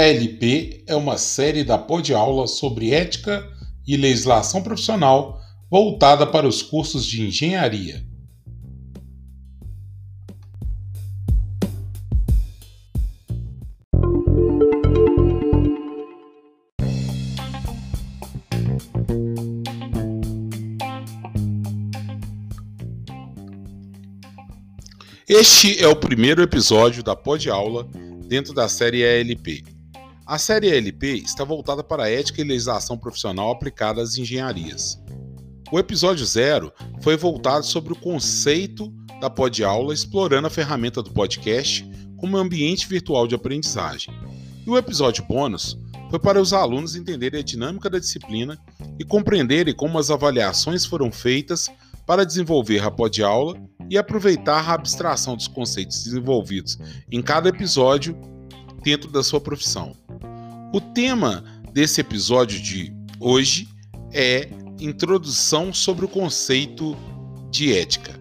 ELP é uma série da Pod Aula sobre ética e legislação profissional voltada para os cursos de engenharia. Este é o primeiro episódio da Pod Aula dentro da série ELP. A série ELP está voltada para a ética e legislação profissional aplicada às engenharias. O episódio zero foi voltado sobre o conceito da Pod Aula, explorando a ferramenta do podcast como ambiente virtual de aprendizagem. E o episódio bônus foi para os alunos entenderem a dinâmica da disciplina e compreenderem como as avaliações foram feitas para desenvolver a Pod Aula e aproveitar a abstração dos conceitos desenvolvidos em cada episódio dentro da sua profissão. O tema desse episódio de hoje é introdução sobre o conceito de ética.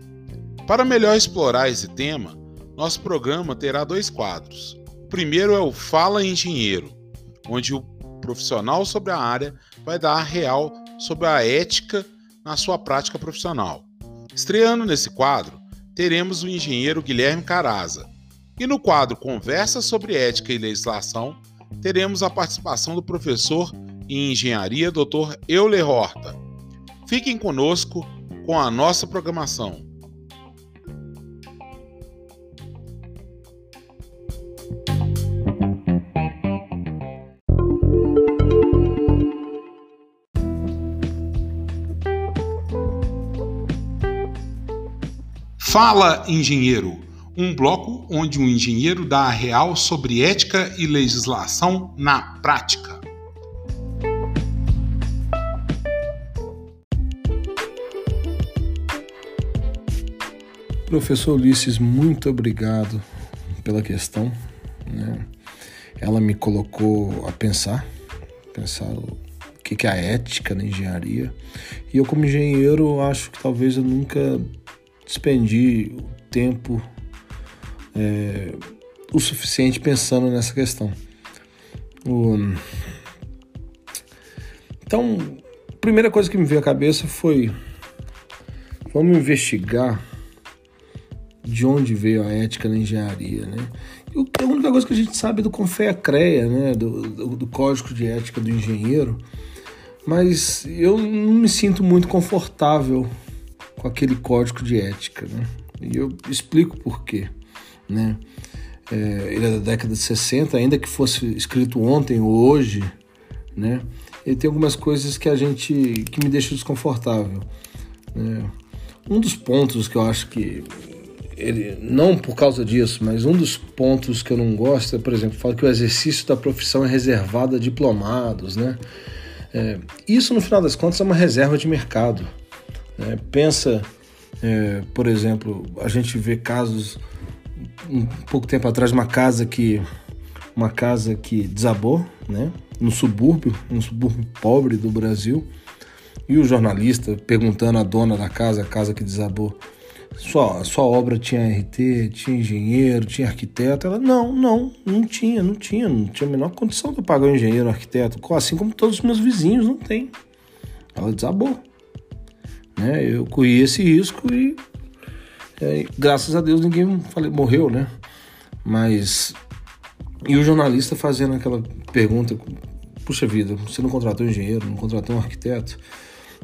Para melhor explorar esse tema, nosso programa terá dois quadros. O primeiro é o Fala Engenheiro, onde o profissional sobre a área vai dar a real sobre a ética na sua prática profissional. Estreando nesse quadro, teremos o engenheiro Guilherme Caraza. E no quadro Conversa sobre Ética e Legislação, teremos a participação do professor em engenharia Dr. Euler Horta. Fiquem conosco com a nossa programação. Fala Engenheiro, um bloco onde um engenheiro dá a real sobre ética e legislação na prática. Professor Ulisses, muito obrigado pela questão. Né? Ela me colocou a pensar, pensar o que é a ética na engenharia. E eu, como engenheiro, acho que talvez eu nunca despendi tempo é, o suficiente pensando nessa questão. O... Então, a primeira coisa que me veio à cabeça foi: vamos investigar de onde veio a ética na engenharia, né? E a única coisa que a gente sabe é do Confea-CREA, né? Do, do, do Código de Ética do Engenheiro, mas eu não me sinto muito confortável com aquele código de ética, né? E eu explico por quê, né? É, ele é da década de 60, ainda que fosse escrito ontem ou hoje, né? Ele tem algumas coisas que a gente que me deixa desconfortável. Né? Um dos pontos que eu acho que ele não por causa disso, mas um dos pontos que eu não gosto é, por exemplo, fala que o exercício da profissão é reservado a diplomados, né? É, isso no final das contas é uma reserva de mercado. Né? Pensa, é, por exemplo, a gente vê casos um pouco tempo atrás uma casa que uma casa que desabou, né? No subúrbio, um subúrbio pobre do Brasil, e o jornalista perguntando à dona da casa, a casa que desabou, sua, sua obra tinha RT, tinha engenheiro, tinha arquiteto? Ela, não, não, não tinha, não tinha, não tinha a menor condição de eu pagar um engenheiro, um arquiteto, assim como todos os meus vizinhos não tem. Ela desabou. Né? Eu corri esse risco e é, graças a Deus ninguém falei, morreu, né? Mas e o jornalista fazendo aquela pergunta, puxa vida, você não contratou um engenheiro, não contratou um arquiteto,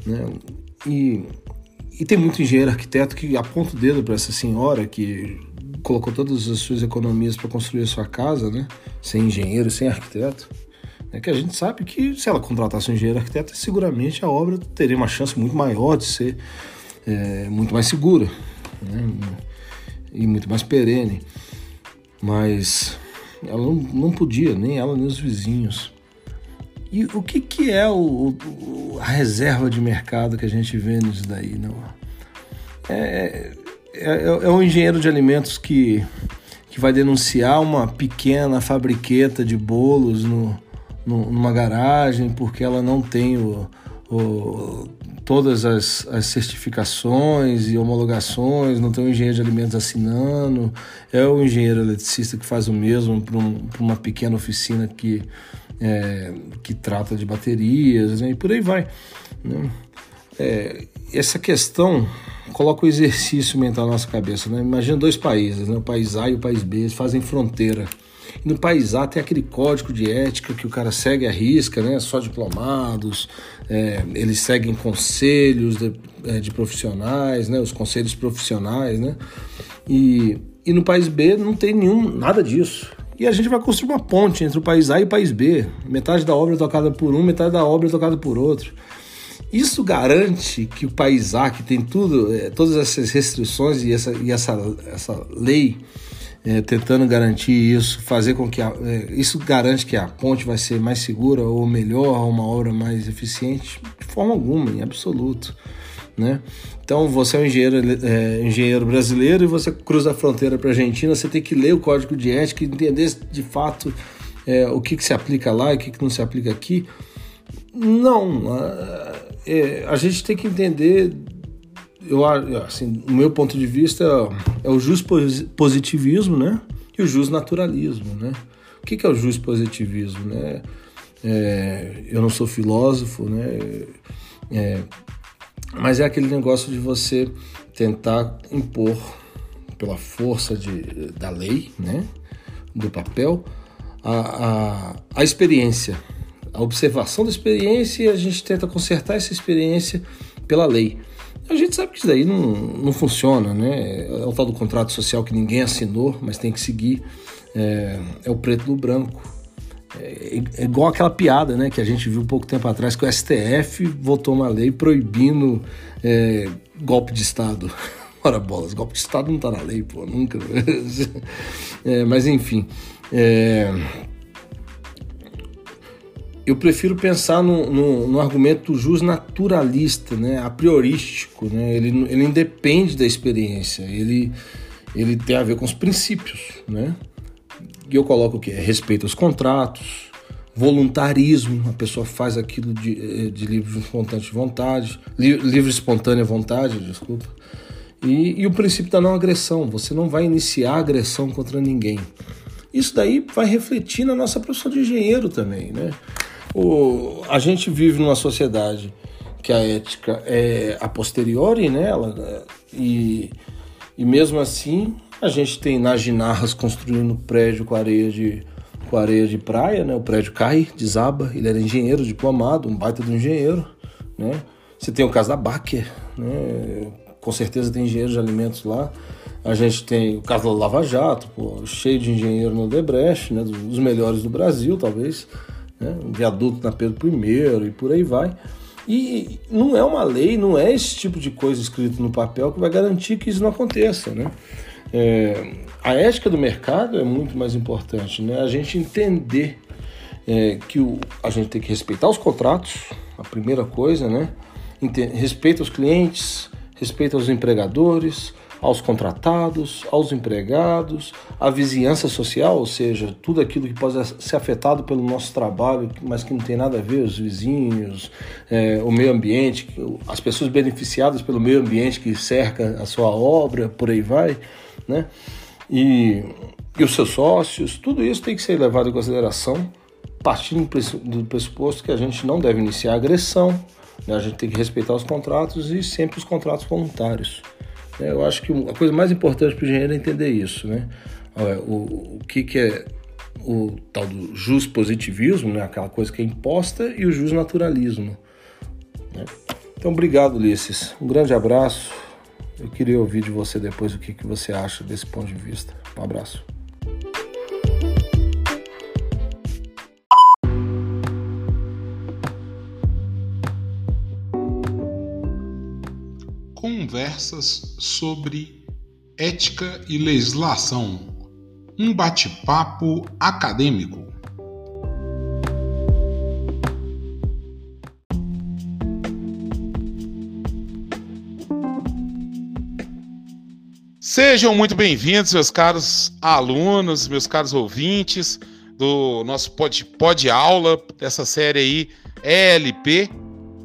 né? E, e tem muito engenheiro arquiteto que aponta o dedo para essa senhora que colocou todas as suas economias para construir a sua casa, né? Sem engenheiro, sem arquiteto. É que a gente sabe que se ela contratasse um engenheiro arquiteto, seguramente a obra teria uma chance muito maior de ser é, muito mais segura né? e muito mais perene. Mas ela não, não podia, nem ela nem os vizinhos. E o que, que é o, o, a reserva de mercado que a gente vê nisso daí? Não? É, é, é, é um engenheiro de alimentos que, que vai denunciar uma pequena fabriqueta de bolos no, numa garagem porque ela não tem o, o todas as, as, certificações e homologações, não tem um engenheiro de alimentos assinando, é o engenheiro eletricista que faz o mesmo para um, uma pequena oficina que, é, que trata de baterias, né? e por aí vai. Né? É, essa questão coloca o exercício mental na nossa cabeça. Né? Imagina dois países, né? o país A e o país B, eles fazem fronteira. E no país A tem aquele código de ética que o cara segue a risca, né? só diplomados, é, eles seguem conselhos de, é, de, profissionais, né? os conselhos profissionais. Né? E, e no país B não tem nenhum, nada disso. E a gente vai construir uma ponte entre o país A e o país B. Metade da obra é tocada por um, metade da obra é tocada por outro. Isso garante que o país A, que tem tudo, é, todas essas restrições e essa, e essa, essa lei é, tentando garantir isso, fazer com que a, é, isso garante que a ponte vai ser mais segura ou melhor, uma obra mais eficiente, de forma alguma, em absoluto. Né? Então você é um engenheiro, é, engenheiro brasileiro e você cruza a fronteira para a Argentina, você tem que ler o código de ética e entender de fato é, o que, que se aplica lá e o que, que não se aplica aqui. Não, é, a gente tem que entender, eu, assim, no meu ponto de vista, é o jus positivismo, né? E o jus naturalismo, né? O que, que é o jus positivismo, né? É, eu não sou filósofo, né? É, mas é aquele negócio de você tentar impor pela força de, da lei, né? Do papel, a, a, a experiência, a observação da experiência e a gente tenta consertar essa experiência pela lei. A gente sabe que isso daí não, não funciona, né? É o tal do contrato social que ninguém assinou, mas tem que seguir. É, é o preto no branco. É, é, igual aquela piada, né? Que a gente viu pouco tempo atrás que o STF votou uma lei proibindo é, golpe de Estado. Ora bolas, golpe de Estado não tá na lei, pô, nunca. É, mas enfim. É, eu prefiro pensar no, no, no, argumento jus naturalista, né, a priorístico, né, ele, ele independe da experiência, ele, ele tem a ver com os princípios, né, e eu coloco o que? Respeito aos contratos, voluntarismo, a pessoa faz aquilo de, de livre espontânea vontade, livre espontânea vontade, desculpa, e, e o princípio da não agressão, você não vai iniciar agressão contra ninguém. Isso daí vai refletir na nossa profissão de engenheiro também, né? O, a gente vive numa sociedade que a ética é a posteriori nela, né? e, e mesmo assim a gente tem Naginarras construindo prédio com areia de, com areia de praia, né? o prédio cai, desaba, ele era engenheiro diplomado, um baita do engenheiro. Né? Você tem o caso da Baker, né? com certeza tem engenheiro de alimentos lá. A gente tem o caso da Lava Jato, pô, cheio de engenheiro no Debrecht, né? dos melhores do Brasil, talvez né? um viaduto na Pedro I e por aí vai. E não é uma lei, não é esse tipo de coisa escrito no papel que vai garantir que isso não aconteça. Né? É, a ética do mercado é muito mais importante, né? a gente entender é, que o, a gente tem que respeitar os contratos, a primeira coisa, né? respeita os clientes, respeita os empregadores, aos contratados, aos empregados, à vizinhança social, ou seja, tudo aquilo que pode ser afetado pelo nosso trabalho, mas que não tem nada a ver, os vizinhos, é, o meio ambiente, as pessoas beneficiadas pelo meio ambiente que cerca a sua obra, por aí vai, né? E, e os seus sócios, tudo isso tem que ser levado em consideração, partindo do pressuposto que a gente não deve iniciar agressão, né? a gente tem que respeitar os contratos e sempre os contratos voluntários. É, eu acho que a coisa mais importante para o engenheiro é entender isso, né? O, o que, que é o tal do jus positivismo, né? aquela coisa que é imposta, e o jus naturalismo. Né? Então, obrigado, Ulisses. Um grande abraço. Eu queria ouvir de você depois o que, que você acha desse ponto de vista. Um abraço. Conversas sobre ética e legislação. Um bate-papo acadêmico. Sejam muito bem-vindos, meus caros alunos, meus caros ouvintes do nosso pod, pod aula dessa série aí ELP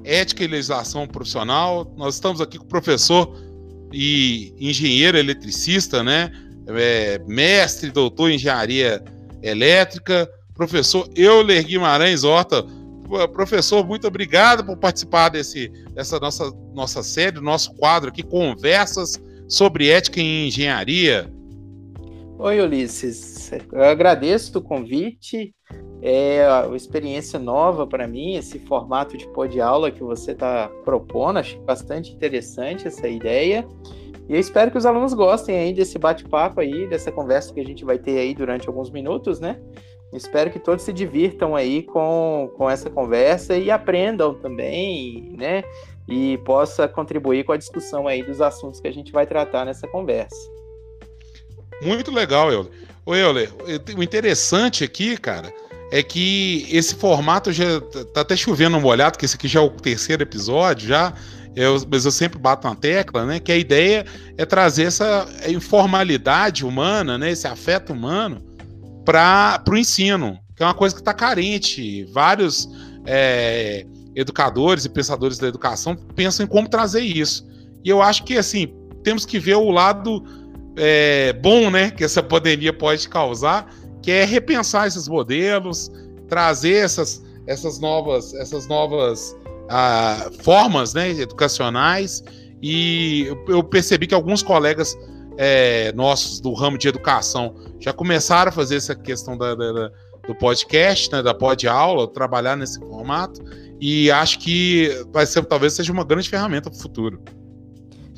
ética e legislação profissional. Nós estamos aqui com o professor e engenheiro eletricista, né? É, mestre, doutor em engenharia elétrica, professor Euler Guimarães Horta. Professor, muito obrigado por participar desse, dessa nossa, nossa série, nosso quadro aqui, Conversas sobre Ética em Engenharia. Oi, Ulisses. Eu agradeço o convite. É uma experiência nova para mim, esse formato de pôr de aula que você está propondo. Achei bastante interessante essa ideia. E eu espero que os alunos gostem aí desse bate-papo aí, dessa conversa que a gente vai ter aí durante alguns minutos, né? Espero que todos se divirtam aí com, com essa conversa e aprendam também, né? E possa contribuir com a discussão aí dos assuntos que a gente vai tratar nessa conversa. Muito legal, Euler. Ô, Euler, o interessante aqui, cara, é que esse formato já tá até chovendo molhado, que esse aqui já é o terceiro episódio, já. Eu, mas eu sempre bato na tecla, né? Que a ideia é trazer essa informalidade humana, né? Esse afeto humano para o ensino, que é uma coisa que está carente. Vários é, educadores e pensadores da educação pensam em como trazer isso. E eu acho que assim temos que ver o lado é, bom, né? Que essa pandemia pode causar que é repensar esses modelos, trazer essas, essas novas, essas novas ah, formas né, educacionais. E eu percebi que alguns colegas é, nossos do ramo de educação já começaram a fazer essa questão da, da, do podcast, né, da pod aula, trabalhar nesse formato. E acho que vai ser, talvez seja uma grande ferramenta para o futuro.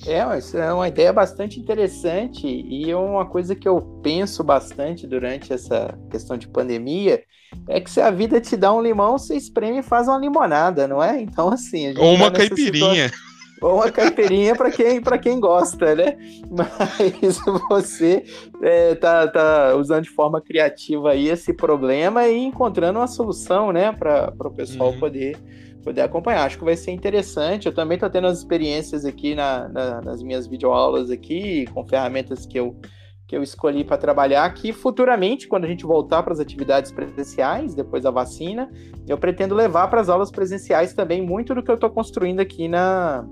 É, isso é uma ideia bastante interessante e é uma coisa que eu penso bastante durante essa questão de pandemia é que se a vida te dá um limão, você espreme e faz uma limonada, não é? Então, assim. Ou uma tá caipirinha. Situação... Ou uma caipirinha para quem, quem gosta, né? Mas você é, tá, tá usando de forma criativa aí esse problema e encontrando uma solução, né? Para o pessoal uhum. poder poder acompanhar. Acho que vai ser interessante. Eu também estou tendo as experiências aqui na, na, nas minhas videoaulas aqui, com ferramentas que eu, que eu escolhi para trabalhar, que futuramente, quando a gente voltar para as atividades presenciais, depois da vacina, eu pretendo levar para as aulas presenciais também muito do que eu estou construindo aqui na,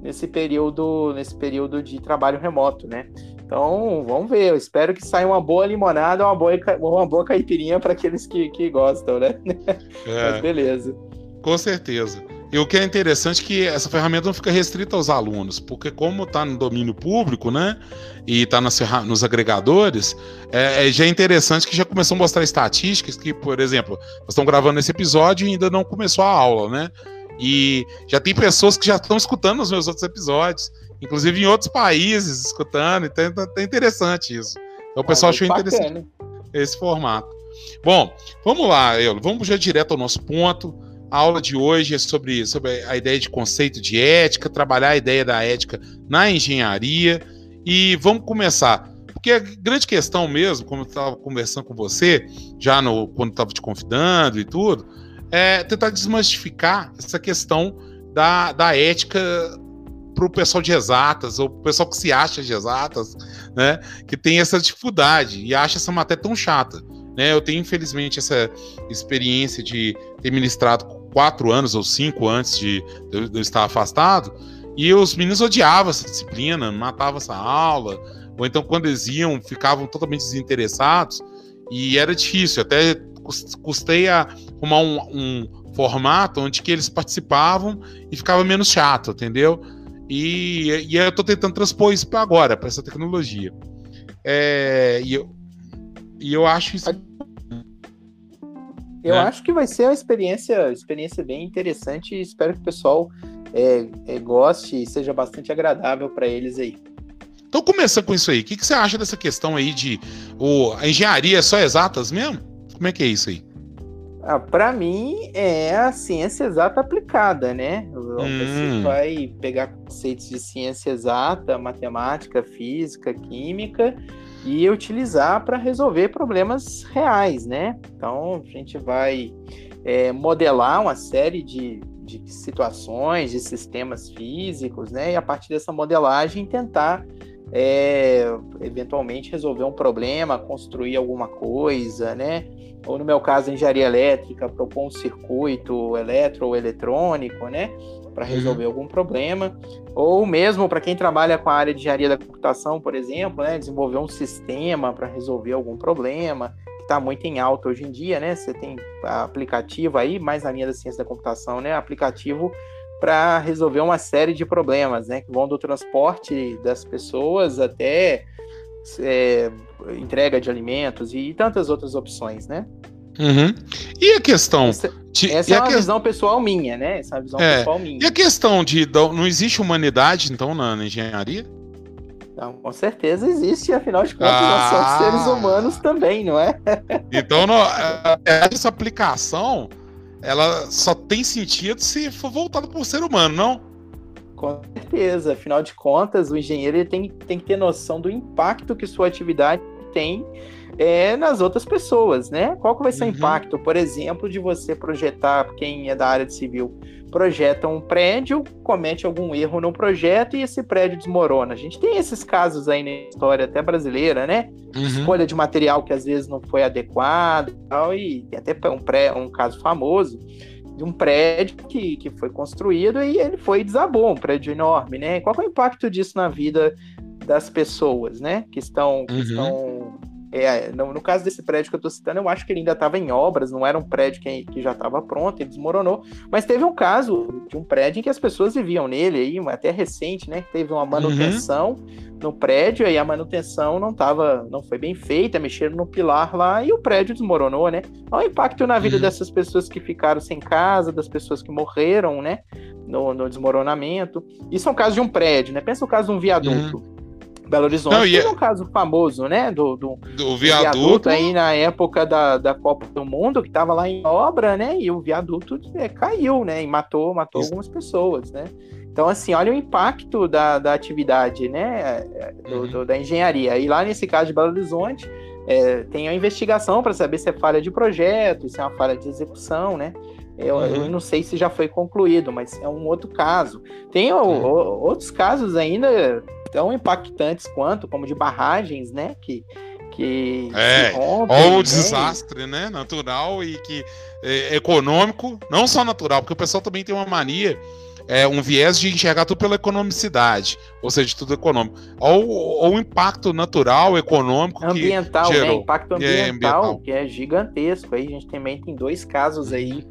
nesse período nesse período de trabalho remoto, né? Então, vamos ver. Eu espero que saia uma boa limonada, uma boa, uma boa caipirinha para aqueles que, que gostam, né? É. Mas beleza. Com certeza. E o que é interessante é que essa ferramenta não fica restrita aos alunos, porque como está no domínio público, né, e está nos agregadores, é, é, já é interessante que já começou a mostrar estatísticas que, por exemplo, nós estamos gravando esse episódio e ainda não começou a aula, né, e já tem pessoas que já estão escutando os meus outros episódios, inclusive em outros países escutando, então é interessante isso. Então o pessoal ah, achou bacana. interessante esse formato. Bom, vamos lá, eu, vamos já direto ao nosso ponto. A aula de hoje é sobre, sobre a ideia de conceito de ética, trabalhar a ideia da ética na engenharia. E vamos começar. Porque a grande questão mesmo, como eu estava conversando com você, já no, quando estava te convidando e tudo, é tentar desmistificar essa questão da, da ética para o pessoal de exatas, ou o pessoal que se acha de exatas, né, que tem essa dificuldade e acha essa matéria tão chata. Né? Eu tenho, infelizmente, essa experiência de ter ministrado quatro anos ou cinco antes de, eu estar afastado, e os meninos odiavam essa disciplina, matavam essa aula, ou então quando eles iam, ficavam totalmente desinteressados, e era difícil, até custei a arrumar um, um formato onde que eles participavam e ficava menos chato, entendeu? E, e eu estou tentando transpor isso para agora, para essa tecnologia. É, e, eu, e eu acho isso eu é. acho que vai ser uma experiência, experiência bem interessante e espero que o pessoal é, é, goste e seja bastante agradável para eles aí. Então, começando com isso aí, o que, que, você acha dessa questão aí de o, a engenharia é só exatas mesmo? Como é que é isso aí? Ah, para mim é a ciência exata aplicada, né? Hum. Você vai pegar conceitos de ciência exata, matemática, física, química e utilizar para resolver problemas reais, né? Então a gente vai é, modelar uma série de, de situações, de sistemas físicos, né? E a partir dessa modelagem tentar é, eventualmente resolver um problema, construir alguma coisa, né? Ou no meu caso, engenharia elétrica, propor um circuito eletro ou eletrônico, né? Para uhum. resolver uhum. algum problema. Ou mesmo para quem trabalha com a área de engenharia da computação, por exemplo, né? Desenvolver um sistema para resolver algum problema está muito em alta hoje em dia, né? Você tem aplicativo aí, mais na linha da ciência da computação, né? Aplicativo para resolver uma série de problemas, né? Que vão do transporte das pessoas até é, entrega de alimentos e tantas outras opções, né? Uhum. E a questão. Essa, de, essa é uma que... visão pessoal minha, né? Essa é visão é, pessoal minha. E a questão de. Não existe humanidade, então, na, na engenharia? Não, com certeza existe, afinal de contas, ah. nós somos seres humanos também, não é? Então, essa aplicação ela só tem sentido se for voltada para o ser humano, não? Com certeza. Afinal de contas, o engenheiro ele tem, tem que ter noção do impacto que sua atividade tem é, nas outras pessoas, né? Qual que vai ser uhum. o impacto, por exemplo, de você projetar, quem é da área de civil, projeta um prédio, comete algum erro no projeto e esse prédio desmorona. A gente tem esses casos aí na história até brasileira, né? Uhum. Escolha de material que às vezes não foi adequado e tal, e tem até um, pré, um caso famoso de um prédio que, que foi construído e ele foi desabou, um prédio enorme, né? Qual é o impacto disso na vida das pessoas, né? Que estão, que uhum. estão é, no, no, caso desse prédio que eu estou citando, eu acho que ele ainda estava em obras, não era um prédio que, que já estava pronto, ele desmoronou. Mas teve um caso de um prédio em que as pessoas viviam nele, aí, até recente, né? Teve uma manutenção uhum. no prédio, e a manutenção não tava, não foi bem feita, mexeram no pilar lá e o prédio desmoronou, né? Olha o impacto na vida uhum. dessas pessoas que ficaram sem casa, das pessoas que morreram, né? No, no desmoronamento. Isso é um caso de um prédio, né? Pensa o caso de um viaduto. Uhum. Belo Horizonte. Não, Tem é... um caso famoso, né? Do, do, do viaduto. viaduto. aí na época da, da Copa do Mundo, que estava lá em obra, né? E o viaduto é, caiu, né? E matou, matou algumas pessoas, né? Então, assim, olha o impacto da, da atividade, né? Do, uhum. do, da engenharia. E lá nesse caso de Belo Horizonte, é, tem a investigação para saber se é falha de projeto, se é uma falha de execução, né? Eu, uhum. eu, não sei se já foi concluído, mas é um outro caso. Tem o, uhum. o, outros casos ainda tão impactantes quanto, como de barragens, né? Que, que é, rompem, ou né? desastre, né? Natural e que é, econômico, não só natural, porque o pessoal também tem uma mania, é, um viés de enxergar tudo pela economicidade, ou seja, tudo econômico, ou, ou o impacto natural, econômico, ambiental, né? Impacto ambiental, é, ambiental, que é gigantesco. Aí a gente também tem dois casos aí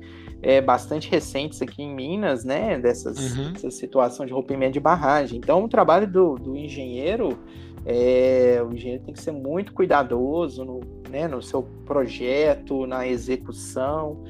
é, bastante recentes aqui em Minas, né? Dessas, uhum. Dessa situação de rompimento de barragem. Então, o trabalho do, do engenheiro, é, o engenheiro tem que ser muito cuidadoso no, né, no seu projeto, na execução,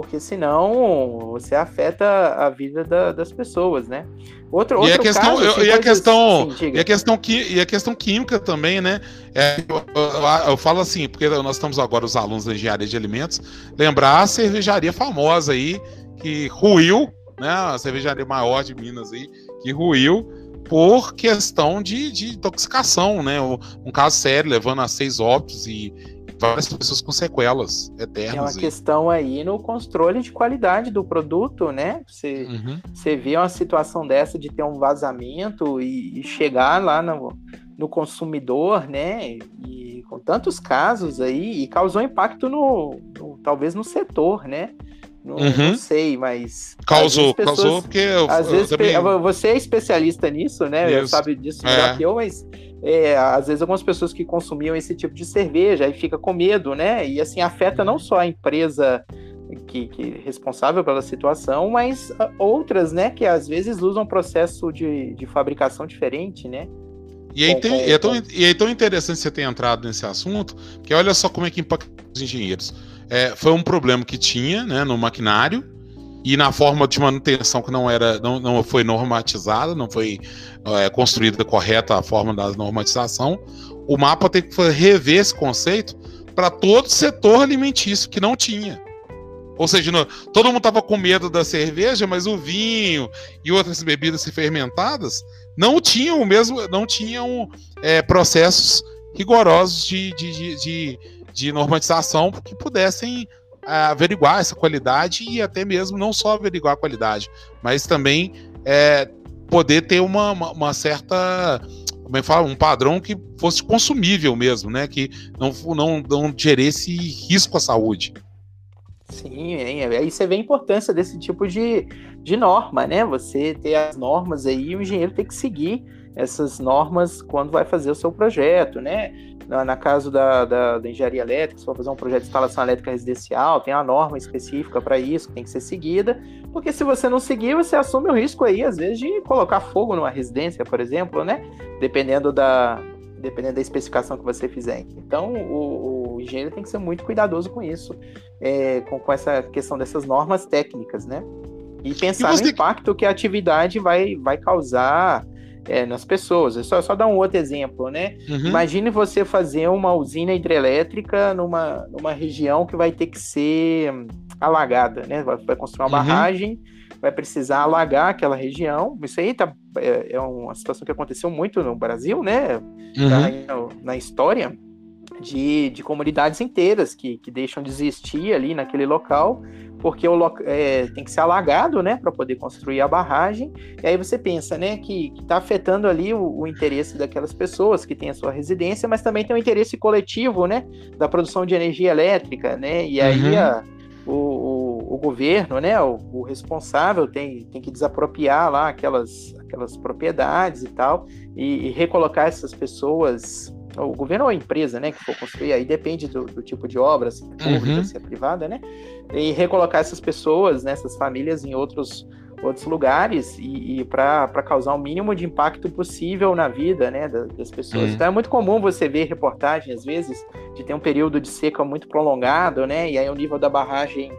porque senão você afeta a vida da, das pessoas, né? Outro, e, a questão, caso, eu, e, a questão, assim, e a questão e a questão química também, né? É, eu, eu, eu, falo assim, porque nós estamos agora os alunos da engenharia de alimentos, lembrar a cervejaria famosa aí que ruiu, né? A cervejaria maior de Minas aí que ruiu por questão de, de intoxicação, né? Um caso sério levando a seis óbitos e, várias pessoas com sequelas eternas. É uma questão aí no controle de qualidade do produto, né? Você, uhum. você vê uma situação dessa de ter um vazamento e, e chegar lá no, no consumidor, né? E com tantos casos aí, e causou impacto no, no talvez no setor, né? Não, uhum. não, sei, mas. Causou, pessoas, causou porque. Eu, às eu vezes, também... você é especialista nisso, né? Isso. Sabe disso melhor é. que eu, mas é, às vezes algumas pessoas que consumiam esse tipo de cerveja aí fica com medo, né? E assim afeta não só a empresa que, que é responsável pela situação, mas outras, né? Que às vezes usam um processo de, de fabricação diferente, né? E é, com, é tão, e é tão interessante você ter entrado nesse assunto, que olha só como é que impacta os engenheiros. É, foi um problema que tinha né, no maquinário, e na forma de manutenção que não era não, não foi normatizada, não foi é, construída correta a forma da normatização, o mapa tem que rever esse conceito para todo setor alimentício que não tinha. Ou seja, no, todo mundo estava com medo da cerveja, mas o vinho e outras bebidas fermentadas não tinham o mesmo, não tinham é, processos rigorosos de, de, de, de, de normatização que pudessem averiguar essa qualidade e até mesmo não só averiguar a qualidade, mas também é, poder ter uma, uma, uma certa como é fala, um padrão que fosse consumível mesmo, né? Que não, não, não geresse risco à saúde. Sim, aí você vê a importância desse tipo de, de norma, né? Você ter as normas aí, o engenheiro tem que seguir essas normas quando vai fazer o seu projeto, né? Na, na caso da, da, da, engenharia elétrica, se for fazer um projeto de instalação elétrica residencial, tem a norma específica para isso, que tem que ser seguida, porque se você não seguir, você assume o risco aí, às vezes, de colocar fogo numa residência, por exemplo, né? Dependendo da, dependendo da especificação que você fizer. Então, o, o engenheiro tem que ser muito cuidadoso com isso, é, com, com essa questão dessas normas técnicas, né? E pensar e você... no impacto que a atividade vai, vai causar é, nas pessoas. É só, só dar um outro exemplo, né? Uhum. Imagine você fazer uma usina hidrelétrica numa, numa região que vai ter que ser alagada, né? Vai, vai construir uma uhum. barragem, vai precisar alagar aquela região. Isso aí tá, é, é uma situação que aconteceu muito no Brasil, né? Uhum. na, na história de, de comunidades inteiras que, que deixam de existir ali naquele local, porque o, é, tem que ser alagado, né, para poder construir a barragem. E aí você pensa, né, que está afetando ali o, o, interesse daquelas pessoas que têm a sua residência, mas também tem o interesse coletivo, né, da produção de energia elétrica, né, e aí uhum. a, o, o, o, governo, né, o, responsável tem, tem que desapropriar lá aquelas, aquelas propriedades e tal, e, e recolocar essas pessoas o governo ou a empresa, né, que for construir, aí depende do, do tipo de obra, se é pública, uhum. se é privada, né, e recolocar essas pessoas, né, essas famílias em outros outros lugares e, e para causar o mínimo de impacto possível na vida né, das, das pessoas. Uhum. Então é muito comum você ver reportagem, às vezes, de ter um período de seca muito prolongado, né? E aí o nível da barragem.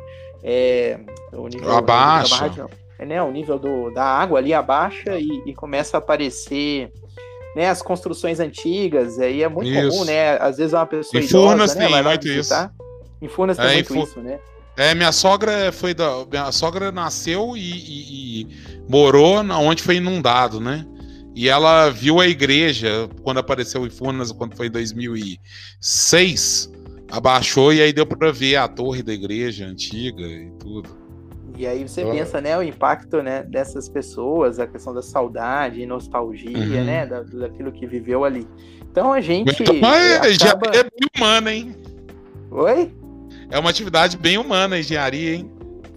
É, o nível, abaixa. O nível da barragem, é, né, o nível do, da água ali abaixa e, e começa a aparecer né, as construções antigas, aí é muito isso. comum, né? Às vezes uma pessoa em Furnas né, tem muito isso. Em Furnas tem é, muito isso, né? É, minha sogra foi da. Minha sogra nasceu e, e, e morou onde foi inundado, né? E ela viu a igreja quando apareceu em Furnas, quando foi em 2006, abaixou e aí deu para ver a torre da igreja antiga e tudo. E aí você uhum. pensa, né, o impacto, né, dessas pessoas, a questão da saudade, nostalgia, uhum. né, da, daquilo que viveu ali. Então a gente. Mas acaba... já é bem humana, hein? Oi? É uma atividade bem humana a engenharia, hein?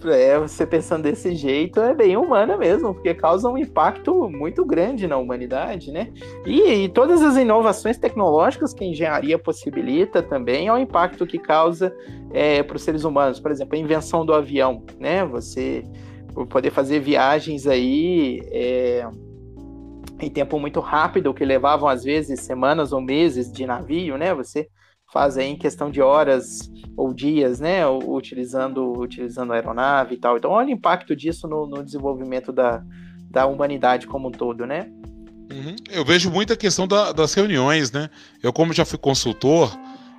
É, você pensando desse jeito é bem humana mesmo, porque causa um impacto muito grande na humanidade, né? E, e todas as inovações tecnológicas que a engenharia possibilita também é o impacto que causa é, para os seres humanos. Por exemplo, a invenção do avião, né? Você poder fazer viagens aí é, em tempo muito rápido, que levavam às vezes semanas ou meses de navio, né? Você faz aí em questão de horas ou dias, né, utilizando, utilizando a aeronave e tal. Então, olha o impacto disso no, no desenvolvimento da, da humanidade como um todo, né? Uhum. Eu vejo muita questão da, das reuniões, né? Eu, como já fui consultor,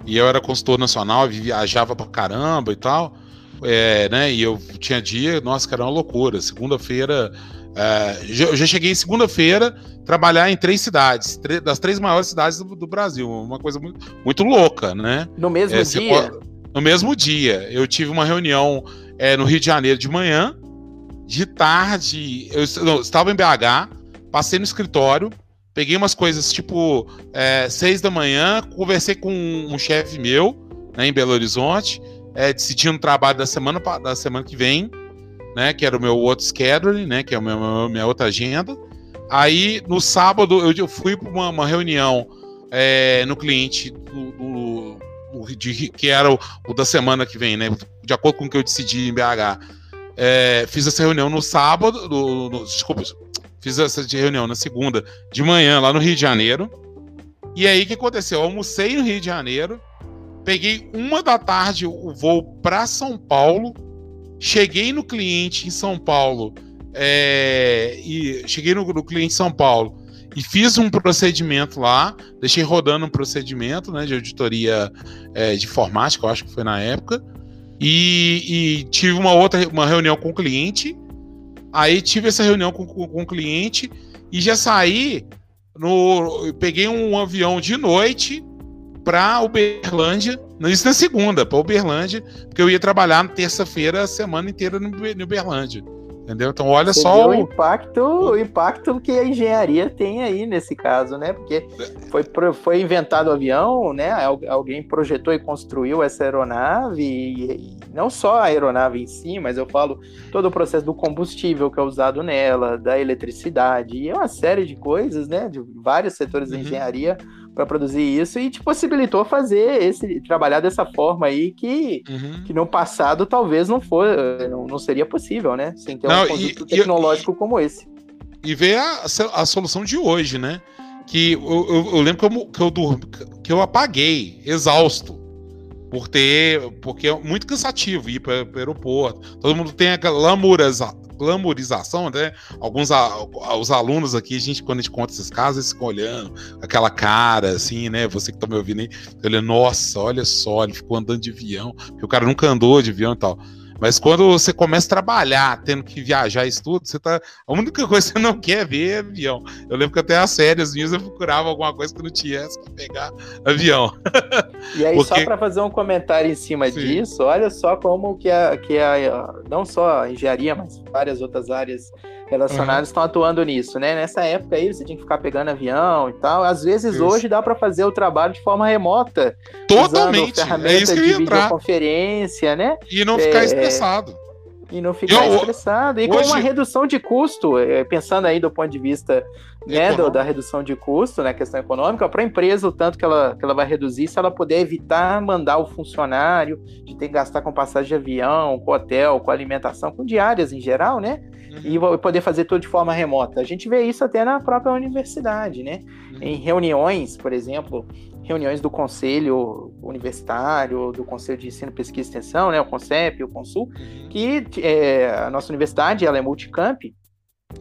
e eu era consultor nacional, viajava pra caramba e tal, é, né? E eu tinha dia, nossa, cara, era uma loucura. Segunda-feira é, eu já cheguei segunda-feira trabalhar em três cidades, das três maiores cidades do, do, Brasil, uma coisa muito, muito louca, né? No mesmo é, dia? Pode, no mesmo dia. Eu tive uma reunião é, no Rio de Janeiro de manhã, de tarde, eu, não, estava em BH, passei no escritório, peguei umas coisas tipo é, seis da manhã, conversei com um, um chefe meu né, em Belo Horizonte, é, decidindo o trabalho da semana, da semana que vem né? Que era o meu outro schedule, né? Que é a minha, minha outra agenda. Aí, no sábado, eu fui para uma, uma, reunião é, no cliente do, do, do de, que era o, o, da semana que vem, né? De acordo com o que eu decidi em BH. É, fiz essa reunião no sábado, no, desculpa, fiz essa reunião na segunda de manhã lá no Rio de Janeiro. E aí o que aconteceu? Eu almocei no Rio de Janeiro, peguei uma da tarde o voo para São Paulo Cheguei no cliente em São Paulo é, e cheguei no, no, cliente em São Paulo e fiz um procedimento lá, deixei rodando um procedimento né, de auditoria é, de informática, eu acho que foi na época, e, e, tive uma outra uma reunião com o cliente. Aí tive essa reunião com, com, com o cliente e já saí no. Peguei um avião de noite para Uberlândia, isso na segunda, para Uberlândia, porque eu ia trabalhar na terça-feira a semana inteira no, no Uberlândia. Entendeu? Então olha Você só o impacto, o impacto que a engenharia tem aí nesse caso, né? Porque foi, foi inventado o avião, né? Alguém projetou e construiu essa aeronave, e, não só a aeronave em si, mas eu falo todo o processo do combustível que é usado nela, da eletricidade, e é uma série de coisas, né? De vários setores uhum. da engenharia para produzir isso e te possibilitou fazer esse trabalhar dessa forma aí que, uhum. que no passado talvez não for não, não seria possível, né? Sem ter não, um produto tecnológico e, como esse. E ver a, a solução de hoje, né? Que eu, eu, eu lembro que eu, que eu, dormi, que eu apaguei, exausto, por ter. Porque é muito cansativo ir para o aeroporto. Todo mundo tem aquela lamurização glamorização, né? Alguns a, os alunos aqui, a gente, quando a gente conta esses casos, eles ficam olhando aquela cara, assim, né? Você que tá me ouvindo aí, ele, nossa, olha só, ele ficou andando de avião, porque o cara nunca andou de avião e tal. Mas quando você começa a trabalhar, tendo que viajar isso tudo, você tá. A única coisa que você não quer ver é avião. Eu lembro que até as séries minhas eu procurava alguma coisa que não tinha que pegar avião. E aí, Porque... só para fazer um comentário em cima Sim. disso, olha só como que a, que a, não só a engenharia, mas várias outras áreas relacionados estão atuando nisso, né? Nessa época aí você tinha que ficar pegando avião e tal. Às vezes isso. hoje dá para fazer o trabalho de forma remota. Totalmente. é isso que de videoconferência, né? E não ficar é... estressado. E não ficar eu, estressado. E hoje... com uma redução de custo, é, pensando aí do ponto de vista né, do, da redução de custo, né, questão econômica, para a empresa, o tanto que ela, que ela vai reduzir, se ela puder evitar mandar o funcionário de ter que gastar com passagem de avião, com hotel, com alimentação, com diárias em geral, né? Uhum. E poder fazer tudo de forma remota. A gente vê isso até na própria universidade, né? Uhum. Em reuniões, por exemplo, reuniões do conselho universitário, do conselho de ensino, pesquisa e extensão, né, o CONCEP, o CONSUL, uhum. que é, a nossa universidade ela é multicamp,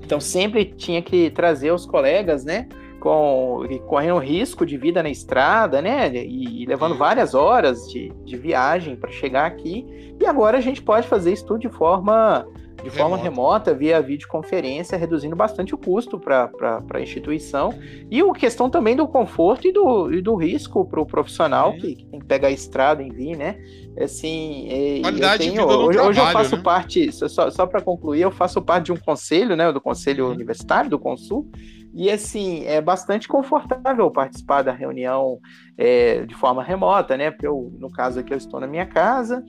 então sempre tinha que trazer os colegas, né, com, correndo risco de vida na estrada, né, e, e levando várias horas de, de viagem para chegar aqui, e agora a gente pode fazer isso tudo de forma de forma remota, via videoconferência, reduzindo bastante o custo para a instituição. E a questão também do conforto e do, e do risco para o profissional que, que, tem que pegar a estrada e vir, né? Assim, é, Qualidade tenho, hoje, trabalho, hoje eu faço né? parte, só, só para concluir, eu faço parte de um conselho, né? Do conselho uhum. universitário, do Consul, e assim, é bastante confortável participar da reunião é, de forma remota, né? Porque eu, no caso aqui, eu estou na minha casa,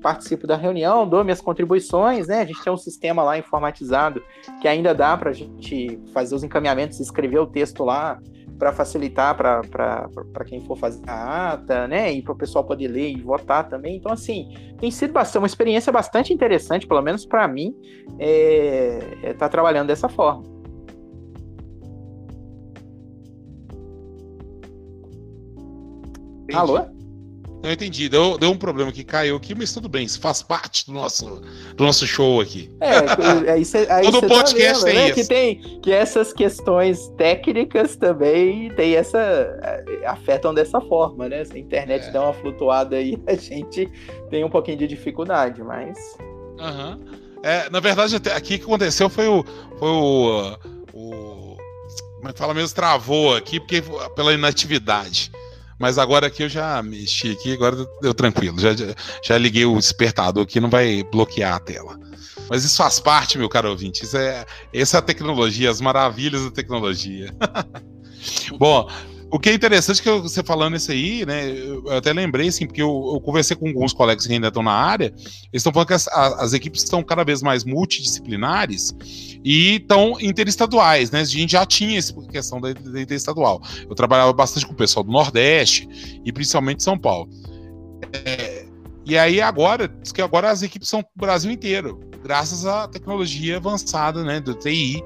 participo da reunião, dou minhas contribuições, né? A gente tem um sistema lá informatizado que ainda dá para a gente fazer os encaminhamentos, escrever o texto lá para facilitar para quem for fazer a ata, né? E para o pessoal poder ler e votar também. Então, assim, tem sido bastante, uma experiência bastante interessante, pelo menos para mim, estar é, é, tá trabalhando dessa forma. Entendi. Alô? Não entendi. Deu, deu um problema que caiu aqui, mas tudo bem. Isso faz parte do nosso, do nosso show aqui. É, aí cê, aí Todo podcast tá vendo, tem né? isso. Que, tem, que essas questões técnicas também tem essa, é, afetam dessa forma, né? Se a internet é. dá uma flutuada aí, a gente tem um pouquinho de dificuldade, mas. Uhum. É, na verdade, aqui o que aconteceu foi o. Foi o, o como é que fala mesmo? Travou aqui porque, pela inatividade. Mas agora aqui eu já mexi aqui, agora deu tranquilo. Já, já liguei o despertador aqui, não vai bloquear a tela. Mas isso faz parte, meu caro ouvinte. Isso é, essa é a tecnologia, as maravilhas da tecnologia. Bom, o que é interessante que você falando isso aí, né? Eu até lembrei, assim, porque eu, eu conversei com alguns colegas que ainda estão na área, eles estão falando que as, as, equipes estão cada vez mais multidisciplinares e estão interestaduais, né? A gente já tinha essa questão da, interestadual. Eu trabalhava bastante com o pessoal do Nordeste e principalmente São Paulo. É, e aí agora, diz que agora as equipes são o Brasil inteiro, graças à tecnologia avançada, né, do TI,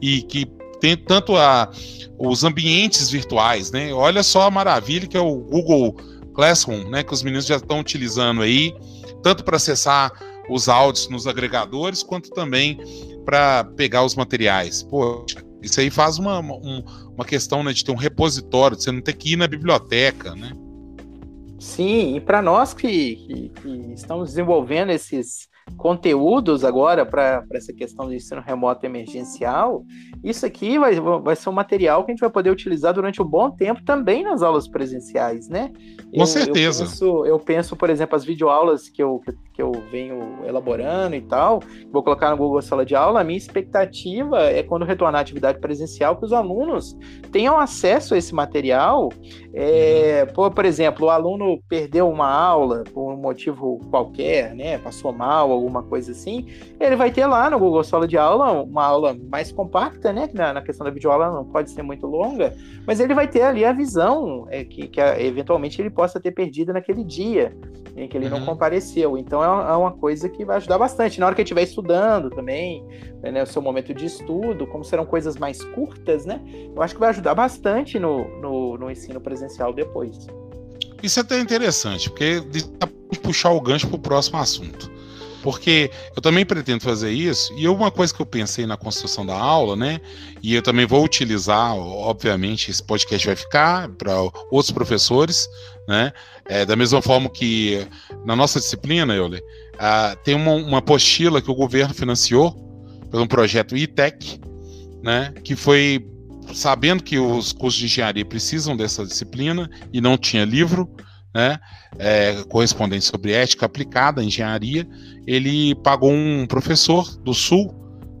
e que tem tanto a, os ambientes virtuais, né? Olha só a maravilha que é o Google Classroom, né? Que os meninos já estão utilizando aí, tanto para acessar os áudios nos agregadores, quanto também para pegar os materiais. Poxa, isso aí faz uma, uma, uma questão né, de ter um repositório, de você não ter que ir na biblioteca, né? Sim, e para nós que, que, que, estamos desenvolvendo esses conteúdos agora para essa questão do ensino remoto emergencial, isso aqui vai, vai ser um material que a gente vai poder utilizar durante um bom tempo também nas aulas presenciais, né? Com eu, certeza. Eu penso, eu penso, por exemplo, as videoaulas que eu, que eu venho elaborando e tal, vou colocar no Google Sala de Aula, a minha expectativa é quando retornar à atividade presencial que os alunos tenham acesso a esse material. É, uhum. por, por exemplo, o aluno perdeu uma aula por um motivo qualquer, né? Passou mal, alguma coisa assim, ele vai ter lá no Google Sala de Aula uma aula mais compacta, né? Na, na questão da videoaula não pode ser muito longa, mas ele vai ter ali a visão é, que, que eventualmente ele possa ter perdido naquele dia em que ele uhum. não compareceu. Então é uma, é uma, coisa que vai ajudar bastante. Na hora que estiver estudando também, né, o seu momento de estudo, como serão coisas mais curtas, né? Eu acho que vai ajudar bastante no, no, no ensino presencial depois. Isso é até interessante, porque puxar o gancho para o próximo assunto. Porque eu também pretendo fazer isso, e uma coisa que eu pensei na construção da aula, né? E eu também vou utilizar, obviamente, esse podcast vai ficar para outros professores, né? É, da mesma forma que na nossa disciplina, Euler, tem uma, uma apostila que o governo financiou pelo um projeto ITEC, né? Que foi sabendo que os cursos de engenharia precisam dessa disciplina e não tinha livro, né, é, correspondente sobre ética aplicada engenharia, ele pagou um professor do Sul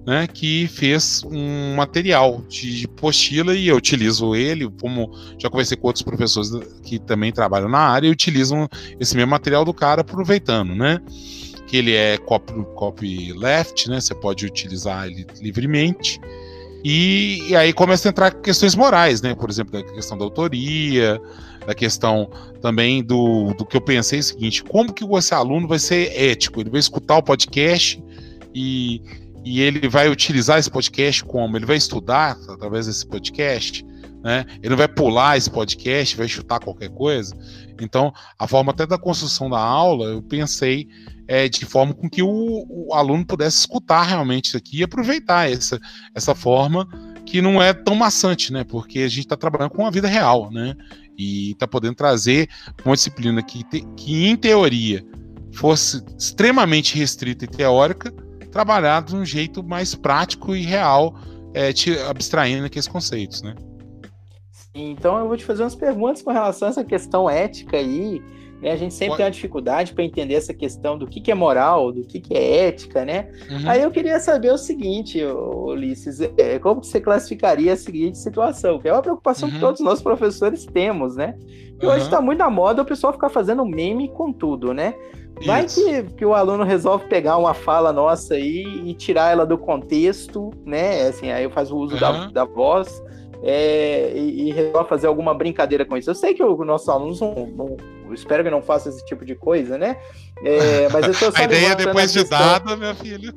né, que fez um material de, postila e eu utilizo ele, como já conversei com outros professores que também trabalham na área e utilizam esse mesmo material do cara aproveitando, né? Que ele é copy, copy left, né? Você pode utilizar ele livremente. E, e, aí começa a entrar questões morais, né? Por exemplo, da questão da autoria, da questão também do, do que eu pensei é o seguinte: como que esse aluno vai ser ético? Ele vai escutar o podcast e, e ele vai utilizar esse podcast como? Ele vai estudar através desse podcast? Né? Ele não vai pular esse podcast, vai chutar qualquer coisa. Então, a forma até da construção da aula, eu pensei é, de forma com que o, o, aluno pudesse escutar realmente isso aqui e aproveitar essa, essa forma que não é tão maçante, né? Porque a gente está trabalhando com a vida real, né? E está podendo trazer uma disciplina que, te, que, em teoria, fosse extremamente restrita e teórica, trabalhar de um jeito mais prático e real, é, te abstraindo aqueles conceitos, né? Então eu vou te fazer umas perguntas com relação a essa questão ética aí. Né? A gente sempre Pode. tem uma dificuldade para entender essa questão do que, que é moral, do que, que é ética, né? Uhum. Aí eu queria saber o seguinte, Ulisses, é, como você classificaria a seguinte situação? Que é uma preocupação uhum. que todos nós professores temos, né? E uhum. hoje está muito na moda o pessoal ficar fazendo meme com tudo, né? Vai que, que o aluno resolve pegar uma fala nossa aí e tirar ela do contexto, né? Assim, aí faz o uso da, da voz é, e, e, resolve fazer alguma brincadeira com isso. Eu sei que os nossos alunos não, não espero que não faça esse tipo de coisa, né? É, mas eu tô só a ideia depois de dada, meu filho.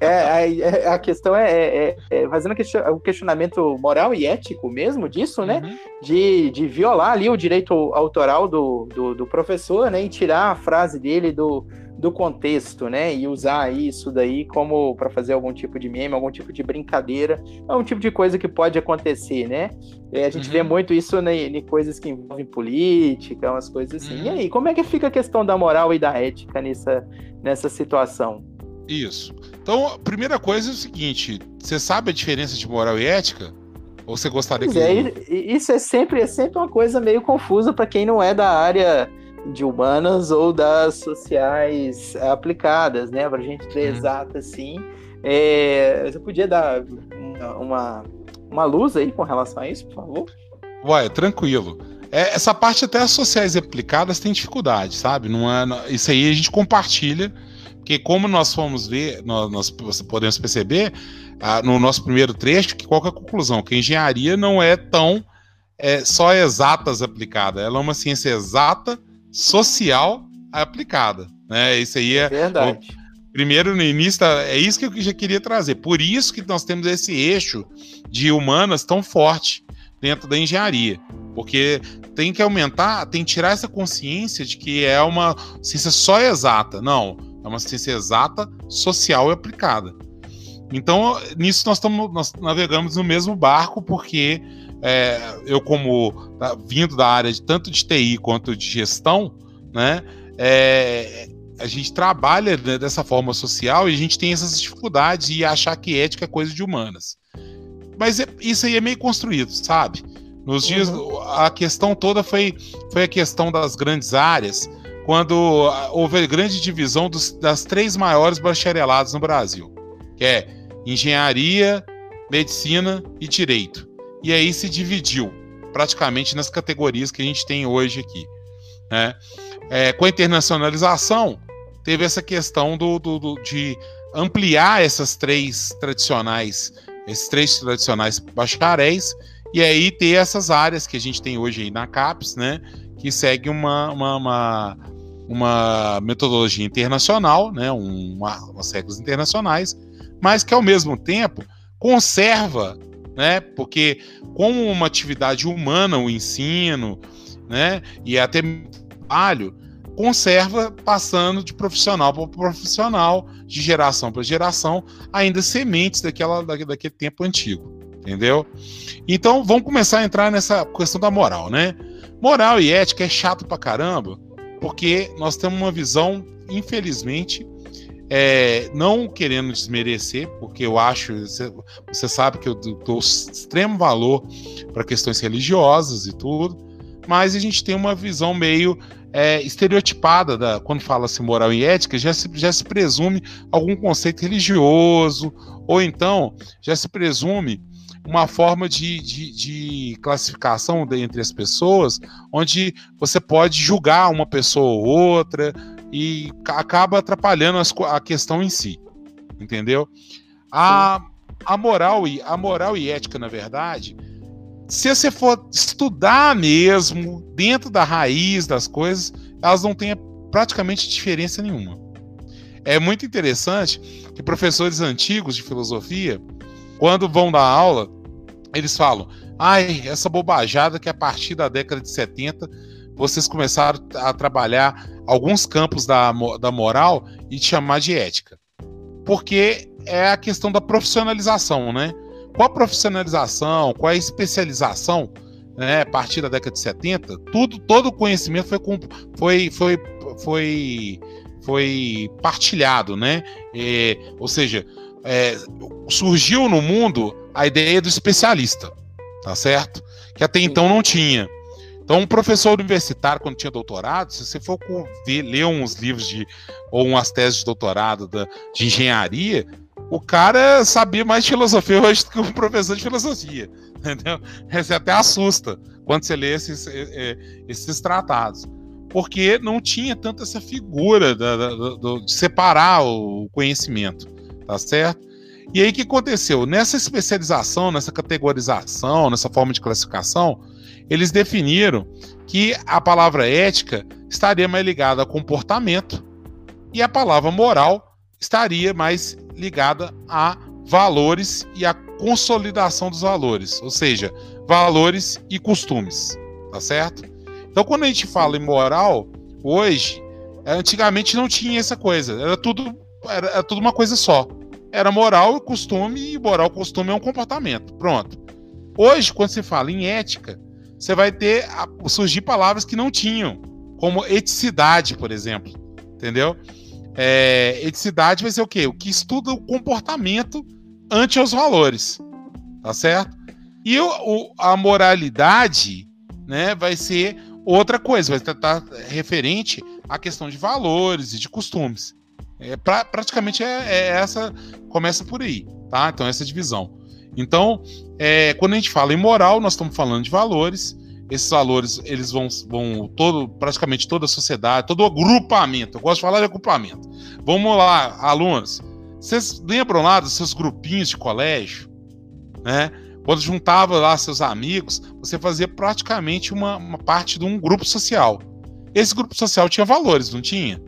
É, a, a questão é, é, é fazendo o questionamento moral e ético mesmo disso, né? Uhum. De, de violar ali o direito autoral do, do, do professor, né? E tirar a frase dele do, do contexto, né? E usar isso daí como para fazer algum tipo de meme, algum tipo de brincadeira, é um tipo de coisa que pode acontecer, né? É, a gente uhum. vê muito isso em coisas que envolvem política, umas coisas assim. Uhum. E aí, como é que fica a questão da moral e da ética nessa, nessa situação? Isso. Então, a primeira coisa é o seguinte: você sabe a diferença de moral e ética? Ou você gostaria que. É, isso é sempre, é sempre uma coisa meio confusa para quem não é da área de humanas ou das sociais aplicadas, né? Para a gente ter uhum. exato assim. É, você podia dar uma, uma luz aí com relação a isso, por favor? Ué, tranquilo. É, essa parte até as sociais aplicadas tem dificuldade, sabe? Não é, isso aí a gente compartilha, porque como nós fomos ver, nós, nós podemos perceber ah, no nosso primeiro trecho que qual que é a conclusão? Que a engenharia não é tão é, só exatas aplicada, ela é uma ciência exata social aplicada. Né? Isso aí é. Verdade. O, primeiro, no início, tá, é isso que eu já queria trazer. Por isso que nós temos esse eixo de humanas tão forte dentro da engenharia. Porque tem que aumentar, tem que tirar essa consciência de que é uma ciência só exata. Não, é uma ciência exata, social e aplicada. Então, nisso nós, tamo, nós navegamos no mesmo barco, porque é, eu como tá, vindo da área de tanto de TI quanto de gestão, né, é, a gente trabalha dessa forma social e a gente tem essas dificuldades e achar que ética é coisa de humanas. Mas é, isso aí é meio construído, sabe? Nos dias, uhum. a questão toda foi, foi a questão das grandes áreas quando houve a grande divisão dos, das três maiores bacharelados no Brasil, que é engenharia, medicina e direito. E aí se dividiu praticamente nas categorias que a gente tem hoje aqui. Né? É, com a internacionalização, teve essa questão do, do, do, de ampliar essas três tradicionais, esses três tradicionais bacharéis, e aí ter essas áreas que a gente tem hoje aí na CAPES, né? Que segue uma, uma, uma, uma metodologia internacional, né? Uma, umas regras internacionais, mas que ao mesmo tempo conserva, né? Porque como uma atividade humana, o ensino, né? E até trabalho, conserva passando de profissional para profissional, de geração para geração, ainda sementes daquela, daquele tempo antigo, entendeu? Então vamos começar a entrar nessa questão da moral, né? Moral e ética é chato pra caramba, porque nós temos uma visão, infelizmente, é, não querendo desmerecer, porque eu acho, você, sabe que eu dou extremo valor para questões religiosas e tudo, mas a gente tem uma visão meio é, estereotipada da, quando fala-se moral e ética, já se, já se presume algum conceito religioso, ou então já se presume uma forma de, de, de classificação entre as pessoas, onde você pode julgar uma pessoa ou outra e acaba atrapalhando as, a questão em si, entendeu? A, a moral e a moral e ética, na verdade, se você for estudar mesmo, dentro da raiz das coisas, elas não têm praticamente diferença nenhuma. É muito interessante que professores antigos de filosofia, quando vão dar aula, eles falam: ai, essa bobajada que a partir da década de 70 vocês começaram a trabalhar alguns campos da, da moral e chamar de ética. Porque é a questão da profissionalização, né? com a profissionalização, com a especialização, né, a partir da década de 70, tudo, todo o conhecimento foi, foi, foi, foi, foi partilhado, né? É, ou seja, é, surgiu no mundo a ideia do especialista, tá certo? Que até então não tinha. Então, um professor universitário, quando tinha doutorado, se você for ver, ler uns livros de ou umas teses de doutorado da, de engenharia, o cara sabia mais de filosofia hoje do que um professor de filosofia. Entendeu? Você até assusta quando você lê esses, esses tratados. Porque não tinha tanto essa figura da, da, da, de separar o conhecimento, tá certo? E aí o que aconteceu? Nessa especialização, nessa categorização, nessa forma de classificação, eles definiram que a palavra ética estaria mais ligada a comportamento e a palavra moral estaria mais ligada a valores e a consolidação dos valores, ou seja, valores e costumes, tá certo? Então, quando a gente fala em moral, hoje, antigamente não tinha essa coisa, era tudo, era, era tudo uma coisa só. Era moral e costume, e moral e costume é um comportamento. Pronto. Hoje, quando se fala em ética, você vai ter a, surgir palavras que não tinham, como eticidade, por exemplo. Entendeu? É, eticidade vai ser o quê? O que estuda o comportamento ante os valores. Tá certo? E o, o, a moralidade né, vai ser outra coisa, vai estar referente à questão de valores e de costumes. É, pra, praticamente é, é, essa, começa por aí, tá? Então, essa divisão. Então, é, quando a gente fala em moral, nós estamos falando de valores, esses valores eles vão, vão todo, praticamente toda a sociedade, todo o agrupamento. Eu gosto de falar de agrupamento. Vamos lá, alunos. Vocês lembram lá dos seus grupinhos de colégio, né? Quando juntava lá seus amigos, você fazia praticamente uma, uma parte de um grupo social. Esse grupo social tinha valores, não tinha?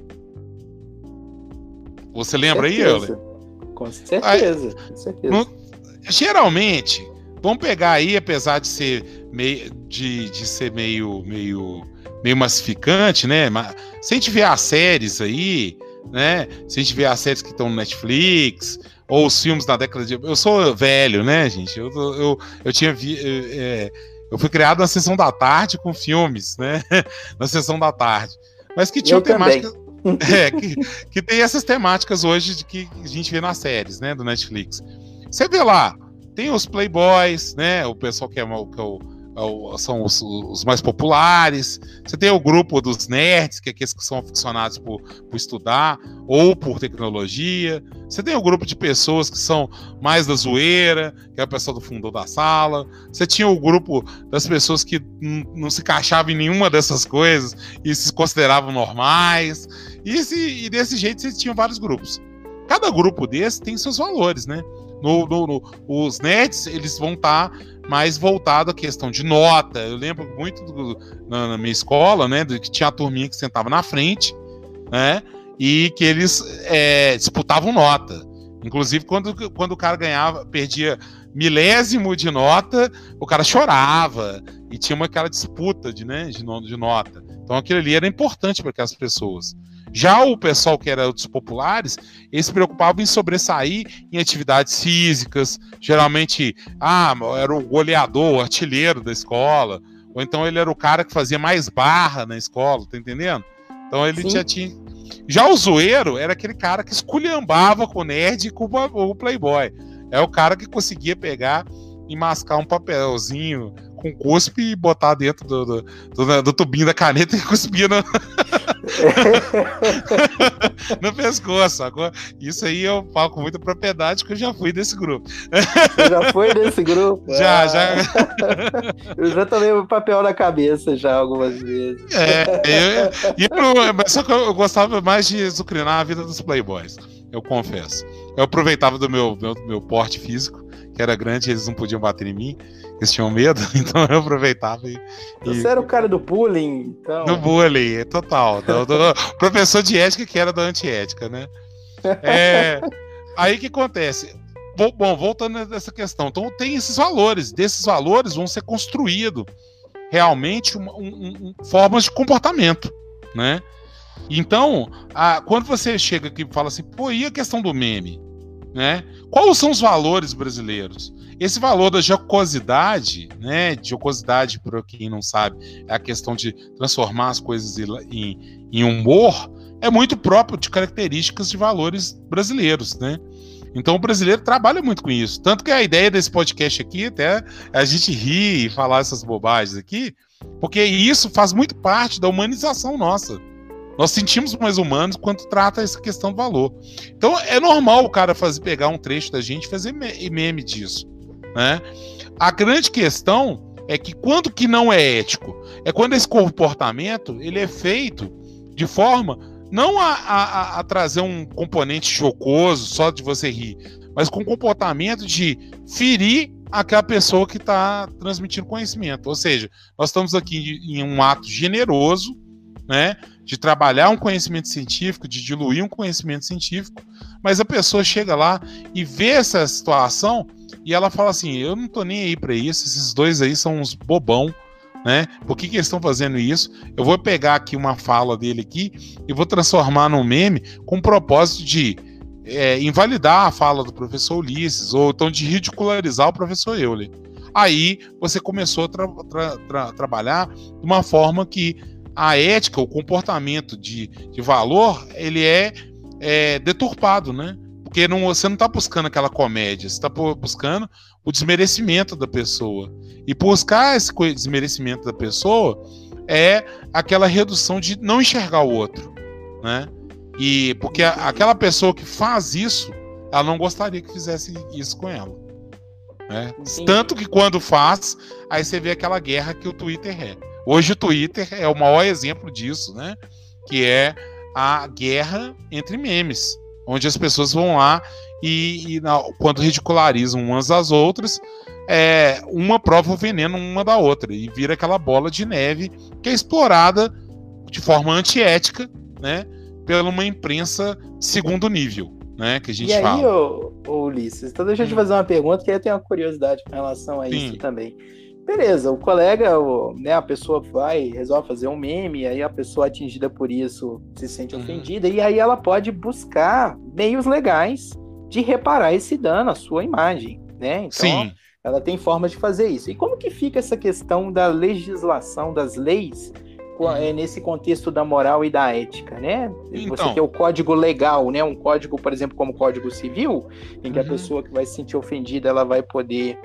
Você lembra aí, Euler? Com certeza, aí, com certeza. No, geralmente, vamos pegar aí, apesar de ser meio, de, de ser meio, meio, meio massificante, né? Se a gente vê as séries aí, né? Se a gente vê as séries que estão no Netflix, ou os filmes da década de. Eu sou velho, né, gente? Eu, eu, eu tinha vi. É, eu fui criado na sessão da tarde com filmes, né? na sessão da tarde. Mas que tinha temáticas. É, que, que tem essas temáticas hoje de que a gente vê nas séries, né? Do Netflix. Você vê lá, tem os Playboys, né? O pessoal que é, que é o é são os, os, mais populares. Você tem o grupo dos nerds, que é aqueles que são aficionados por, por, estudar ou por tecnologia. Você tem o grupo de pessoas que são mais da zoeira, que é o pessoal do fundo da sala. Você tinha o grupo das pessoas que não se encaixavam em nenhuma dessas coisas e se consideravam normais. E, esse, e desse jeito você tinha vários grupos. Cada grupo desse tem seus valores, né? No, no, no, os nerds, eles vão estar tá mais voltado à questão de nota. Eu lembro muito do, na, na, minha escola, né, que tinha a turminha que sentava na frente, né, e que eles é, disputavam nota. Inclusive, quando, quando o cara ganhava, perdia milésimo de nota, o cara chorava e tinha uma aquela disputa de, né, de, de nota. Então aquilo ali era importante para aquelas pessoas. Já o pessoal que era dos populares, eles se preocupavam em sobressair em atividades físicas. Geralmente, ah, era o goleador, o artilheiro da escola. Ou então ele era o cara que fazia mais barra na escola, tá entendendo? Então ele Sim. já tinha. Já o zoeiro era aquele cara que esculhambava com o nerd e com o playboy. É o cara que conseguia pegar e mascar um papelzinho com cuspe e botar dentro do, do, do, do tubinho da caneta e cuspia no, no pescoço. Agora, isso aí eu falo com muita propriedade que eu já fui desse grupo. Você já foi desse grupo? Já, ah. já. eu já tomei o papel na cabeça já algumas vezes. É, eu, eu, só que eu gostava mais de zucrinar a vida dos playboys, eu confesso. Eu aproveitava do meu, meu, meu porte físico, que era grande, eles não podiam bater em mim eles tinham medo, então eu aproveitava e. Você era o cara do bullying, então. Do bullying, é total. Do, do, professor de ética que era da antiética, né? É, aí que acontece? Bom, voltando nessa questão. Então tem esses valores. Desses valores vão ser construídos realmente uma, um, um, formas de comportamento, né? Então, a, quando você chega aqui e fala assim, pô, e a questão do meme? Né? Quais são os valores brasileiros? Esse valor da jocosidade, né? Jocosidade, para quem não sabe, é a questão de transformar as coisas em, em humor, é muito próprio de características de valores brasileiros, né? Então o brasileiro trabalha muito com isso. Tanto que a ideia desse podcast aqui até é a gente rir e falar essas bobagens aqui, porque isso faz muito parte da humanização nossa. Nós sentimos mais humanos quando trata essa questão do valor. Então é normal o cara fazer pegar um trecho da gente e fazer meme disso. Né? A grande questão é que quando que não é ético? É quando esse comportamento ele é feito de forma não a, a, a trazer um componente chocoso só de você rir, mas com comportamento de ferir aquela pessoa que está transmitindo conhecimento. Ou seja, nós estamos aqui em um ato generoso, né, de trabalhar um conhecimento científico, de diluir um conhecimento científico, mas a pessoa chega lá e vê essa situação e ela fala assim: eu não tô nem aí para isso, esses dois aí são uns bobão, né? Por que, que eles estão fazendo isso? Eu vou pegar aqui uma fala dele aqui e vou transformar num meme com o propósito de é, invalidar a fala do professor Ulisses, ou então de ridicularizar o professor Euler. Aí você começou a tra tra tra trabalhar de uma forma que a ética, o comportamento de, de valor, ele é, é deturpado, né? Porque não, você não está buscando aquela comédia, você está buscando o desmerecimento da pessoa. E buscar esse desmerecimento da pessoa é aquela redução de não enxergar o outro, né? E porque aquela pessoa que faz isso, ela não gostaria que fizesse isso com ela. Né? Tanto que quando faz, aí você vê aquela guerra que o Twitter é. Hoje o Twitter é o maior exemplo disso, né? Que é a guerra entre memes onde as pessoas vão lá e, e na, quando ridicularizam umas às outras, é, uma prova o veneno uma da outra e vira aquela bola de neve que é explorada de forma antiética, né, pela uma imprensa de segundo nível, né, que a gente e fala. aí, ô, ô Ulisses, então deixa eu te hum. fazer uma pergunta que eu tenho uma curiosidade com relação a Sim. isso também. Beleza, o colega, o, né, a pessoa vai, resolve fazer um meme, aí a pessoa atingida por isso se sente uhum. ofendida, e aí ela pode buscar meios legais de reparar esse dano à sua imagem, né? Então, Sim. ela tem formas de fazer isso. E como que fica essa questão da legislação, das leis, é nesse contexto da moral e da ética, né? Então. Você tem o código legal, né? Um código, por exemplo, como o Código Civil, em que a Uhum. pessoa que vai se sentir ofendida, ela vai poder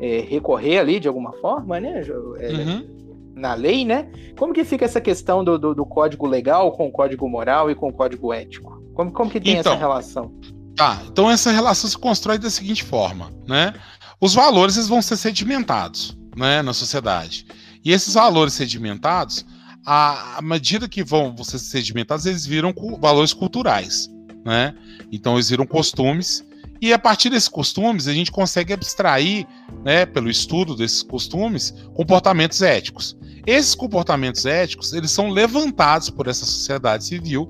é, recorrer ali de alguma forma, né? É, Uhum. Na lei, né? Como que fica essa questão do, do, do código legal com o código moral e com o código ético? Como, como que tem Então. essa relação? Tá, então essa relação se constrói da seguinte forma, né? Os valores eles vão ser sedimentados, né, na sociedade. E esses valores sedimentados, à medida que vão ser sedimentados, eles viram valores culturais, né? Então eles viram costumes e a partir desses costumes a gente consegue abstrair, né, pelo estudo desses costumes, comportamentos éticos. Esses comportamentos éticos, eles são levantados por essa sociedade civil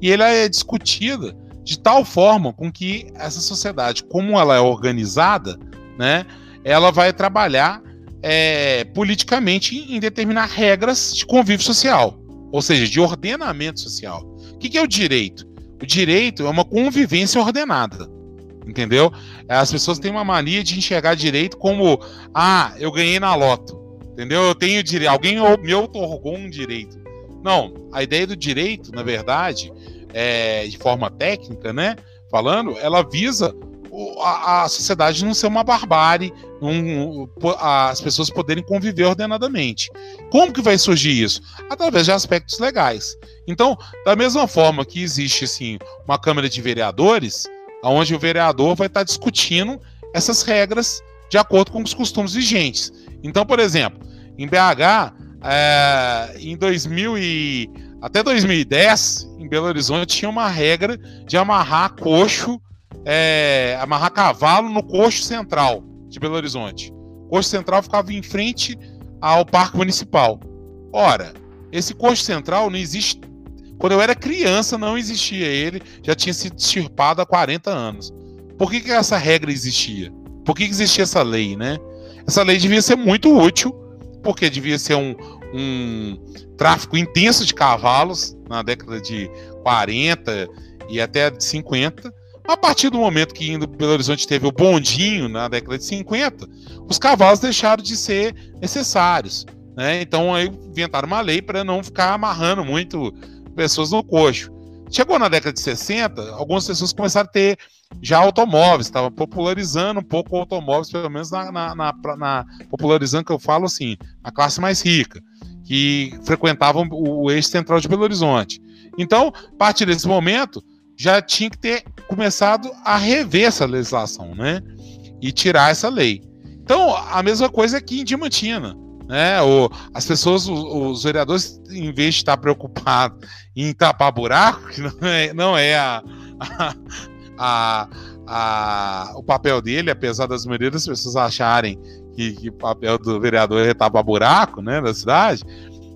e ele é discutida de tal forma com que essa sociedade, como ela é organizada, né, ela vai trabalhar é, politicamente em determinar regras de convívio social, ou seja, de ordenamento social. O que, que é o direito? O direito é uma convivência ordenada, entendeu? As pessoas têm uma mania de enxergar direito como, ah, eu ganhei na loto, entendeu? Eu tenho direito, alguém me otorgou um direito. Não, a ideia do direito, na verdade, é, de forma técnica, né? Falando, ela visa a, a sociedade não ser uma barbárie, um, as pessoas poderem conviver ordenadamente. Como que vai surgir isso? Através de aspectos legais. Então, da mesma forma que existe assim uma Câmara de Vereadores, onde o vereador vai estar discutindo essas regras de acordo com os costumes vigentes. Então, por exemplo, em BH, é, em 2000 e até 2010, em Belo Horizonte, tinha uma regra de amarrar coxo, é, amarrar cavalo no coxo central de Belo Horizonte. O coxo central ficava em frente ao Parque Municipal. Ora, esse coxo central não existe. Quando eu era criança, não existia ele, já tinha sido extirpado há 40 anos. Por que, que essa regra existia? Por que, que existia essa lei, né? Essa lei devia ser muito útil, porque devia ser um, um tráfico intenso de cavalos na década de 40 e até de 50. A partir do momento que indo Belo Horizonte teve o bondinho na década de 50, os cavalos deixaram de ser necessários. Né? Então aí inventaram uma lei para não ficar amarrando muito pessoas no coxo. Chegou na década de 60, algumas pessoas começaram a ter já automóveis, estava popularizando um pouco automóveis, pelo menos na, na, na, na, popularizando que eu falo assim, a classe mais rica, que frequentavam o, eixo central de Belo Horizonte. Então, a partir desse momento, já tinha que ter começado a rever essa legislação, né? E tirar essa lei. Então, a mesma coisa aqui em Diamantina. Né? O, as pessoas, os, os, vereadores, em vez de estar preocupados em tapar buraco, que não é, não é a, a, a, a, o papel dele, apesar das maioria das pessoas acharem que, que o papel do vereador é tapar buraco né, da cidade,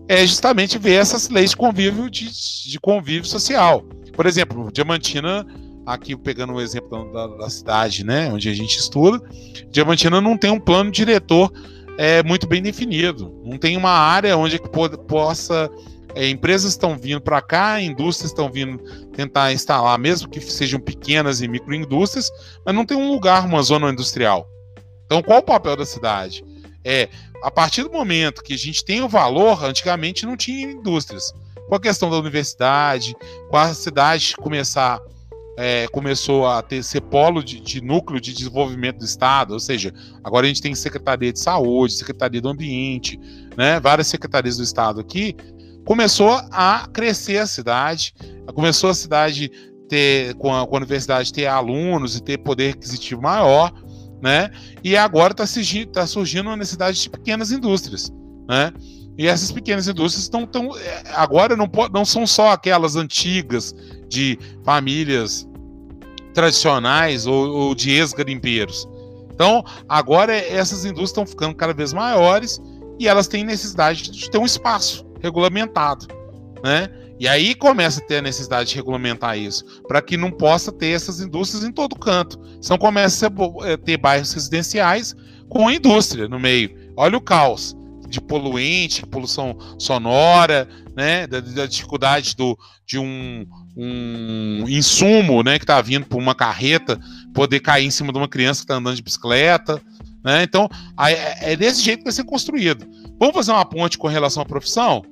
é justamente ver essas leis de convívio, de, de convívio social. Por exemplo, Diamantina, aqui pegando o exemplo da, da, cidade, né, onde a gente estuda, Diamantina não tem um plano diretor é, muito bem definido. Não tem uma área onde que possa. É, empresas estão vindo para cá, indústrias estão vindo tentar instalar, mesmo que sejam pequenas e microindústrias, mas não tem um lugar, uma zona industrial. Então, qual o papel da cidade? É, a partir do momento que a gente tem o valor, antigamente não tinha indústrias. Com a questão da universidade, com a cidade começar é, começou a ter ser polo de, de, núcleo de desenvolvimento do Estado, ou seja, agora a gente tem Secretaria de Saúde, Secretaria do Ambiente, né, várias secretarias do Estado aqui, começou a crescer a cidade, começou a cidade ter, com a, com a universidade ter alunos e ter poder aquisitivo maior, né, e agora está surgindo, tá surgindo necessidade de pequenas indústrias, né, e essas pequenas indústrias estão tão, agora não, não são só aquelas antigas de famílias tradicionais ou, ou de ex-garimpeiros. Então, agora essas indústrias estão ficando cada vez maiores e elas têm necessidade de ter um espaço regulamentado, né? E aí começa a ter a necessidade de regulamentar isso, para que não possa ter essas indústrias em todo canto. Então começa a ter bairros residenciais com indústria no meio. Olha o caos de poluente, poluição sonora, né, da, da dificuldade do, de um, um insumo, né, que está vindo por uma carreta poder cair em cima de uma criança que está andando de bicicleta, né? Então é desse jeito que vai ser construído. Vamos fazer uma ponte com relação à profissão?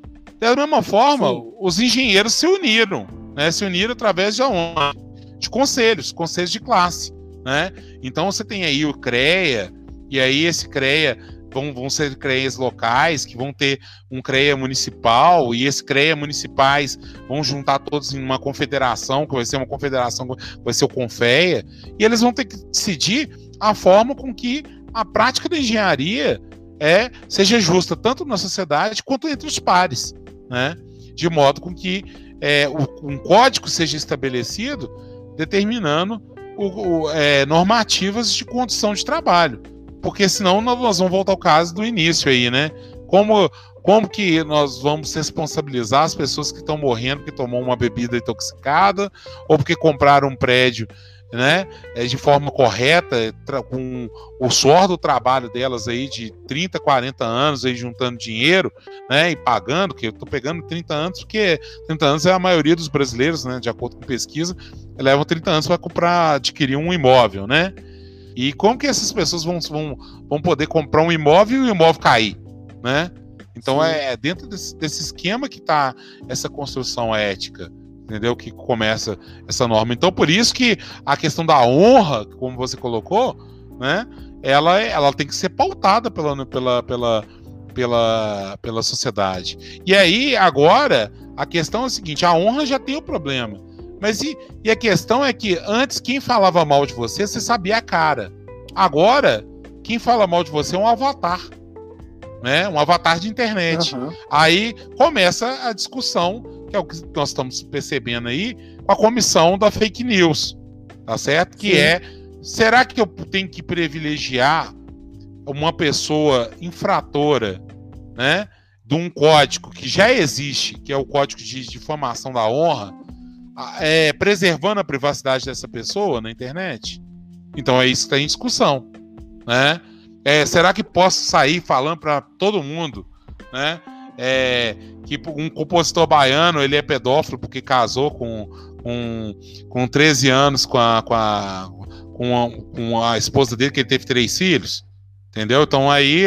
Da mesma forma, Sim. os engenheiros se uniram, né? Se uniram através de aonde? De conselhos, conselhos de classe, né? Então você tem aí o CREA, e aí esse CREA vão, vão ser CREAs locais, que vão ter um CREA municipal, e esses CREA municipais vão juntar todos em uma confederação, que vai ser uma confederação, vai ser o CONFEA, e eles vão ter que decidir a forma com que a prática da engenharia é seja justa tanto na sociedade quanto entre os pares, né? De modo com que é, o, um código seja estabelecido determinando o, o, é, normativas de condição de trabalho porque senão nós vamos voltar ao caso do início aí, né? Como, como que nós vamos responsabilizar as pessoas que estão morrendo porque tomou uma bebida intoxicada ou porque compraram um prédio né, é, de forma correta, com o suor do trabalho delas aí de 30, 40 anos aí juntando dinheiro, né, e pagando, que eu estou pegando 30 anos, porque 30 anos é a maioria dos brasileiros, né, de acordo com pesquisa, levam 30 anos para comprar, adquirir um imóvel, né? E como que essas pessoas vão, vão, vão poder comprar um imóvel e o imóvel cair, né? Então é, é dentro desse, desse esquema que está essa construção ética, entendeu? Que começa essa norma. Então por isso que a questão da honra, como você colocou, né? Ela, ela tem que ser pautada pela, pela, pela, pela, pela sociedade. E aí, agora, a questão é a seguinte: a honra já tem o problema. Mas e, e a questão é que antes quem falava mal de você, você sabia a cara. Agora, quem fala mal de você é um avatar. Né? Um avatar de internet. Uhum. Aí começa a discussão, que é o que nós estamos percebendo aí, com a comissão da fake news. Tá certo? Que Sim. é. Será que eu tenho que privilegiar uma pessoa infratora, né? De um código que já existe, que é o código de difamação da honra, é, preservando a privacidade dessa pessoa na internet? Então é isso que está em discussão, né? É, será que posso sair falando para todo mundo, né? É, que um compositor baiano ele é pedófilo porque casou com, com, com 13 anos com a, com, a, com, a, com a esposa dele, que ele teve três filhos. Entendeu? Então aí,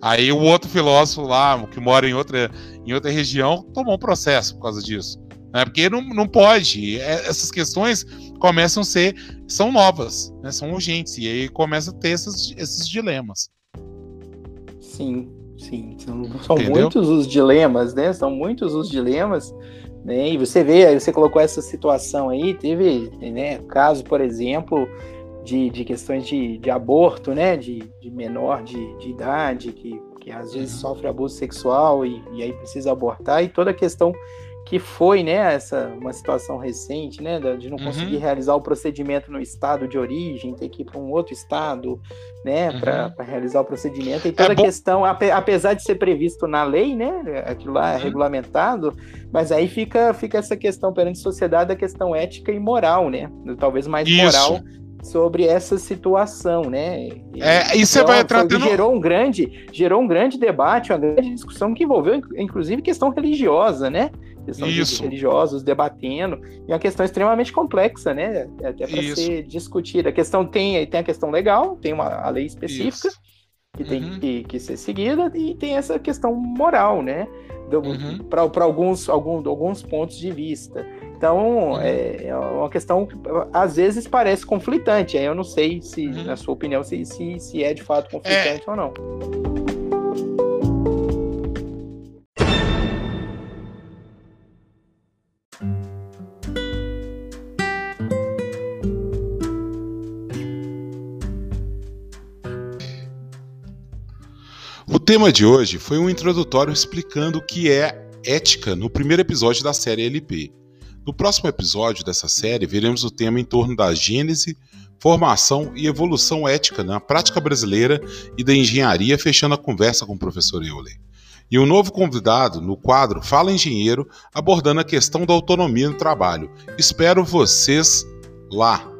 aí o outro filósofo lá, que mora em outra, em outra região, tomou um processo por causa disso. Né? Porque não, não pode. É, essas questões começam a ser. são novas, né? são urgentes. E aí começa a ter esses, esses dilemas. Sim, sim. São, são muitos os dilemas, né? São muitos os dilemas. Né? E você vê, você colocou essa situação aí, teve né, caso, por exemplo, de, de questões de, de aborto, né? De, de menor de, de idade, que, que às vezes uhum. sofre abuso sexual e, e aí precisa abortar, e toda a questão que foi, né, essa uma situação recente, né, de não conseguir uhum. realizar o procedimento no estado de origem, ter que ir para um outro estado, né, uhum. para realizar o procedimento e toda é a questão, apesar de ser previsto na lei, né, aquilo lá é uhum. regulamentado, mas aí fica fica essa questão perante a sociedade, a questão ética e moral, né, talvez mais Isso. moral sobre essa situação, né? É, e você então, vai tratando... gerou um grande gerou um grande debate, uma grande discussão que envolveu inclusive questão religiosa, né? Questão Isso. religiosos debatendo, e é uma questão extremamente complexa, né? É até para ser discutida. A questão tem, tem a questão legal, tem uma a lei específica Isso. que tem uhum. que, que, ser seguida, e tem essa questão moral, né? Uhum. Para alguns, alguns, alguns pontos de vista. Então, uhum. é, é, uma questão que às vezes parece conflitante. Aí eu não sei se, uhum. na sua opinião, se, se, se é de fato conflitante é... ou não. Tema de hoje foi um introdutório explicando o que é ética no primeiro episódio da série LP. No próximo episódio dessa série, veremos o tema em torno da gênese, formação e evolução ética na prática brasileira e da engenharia, fechando a conversa com o professor Euler. E um novo convidado no quadro Fala Engenheiro, abordando a questão da autonomia no trabalho. Espero vocês lá!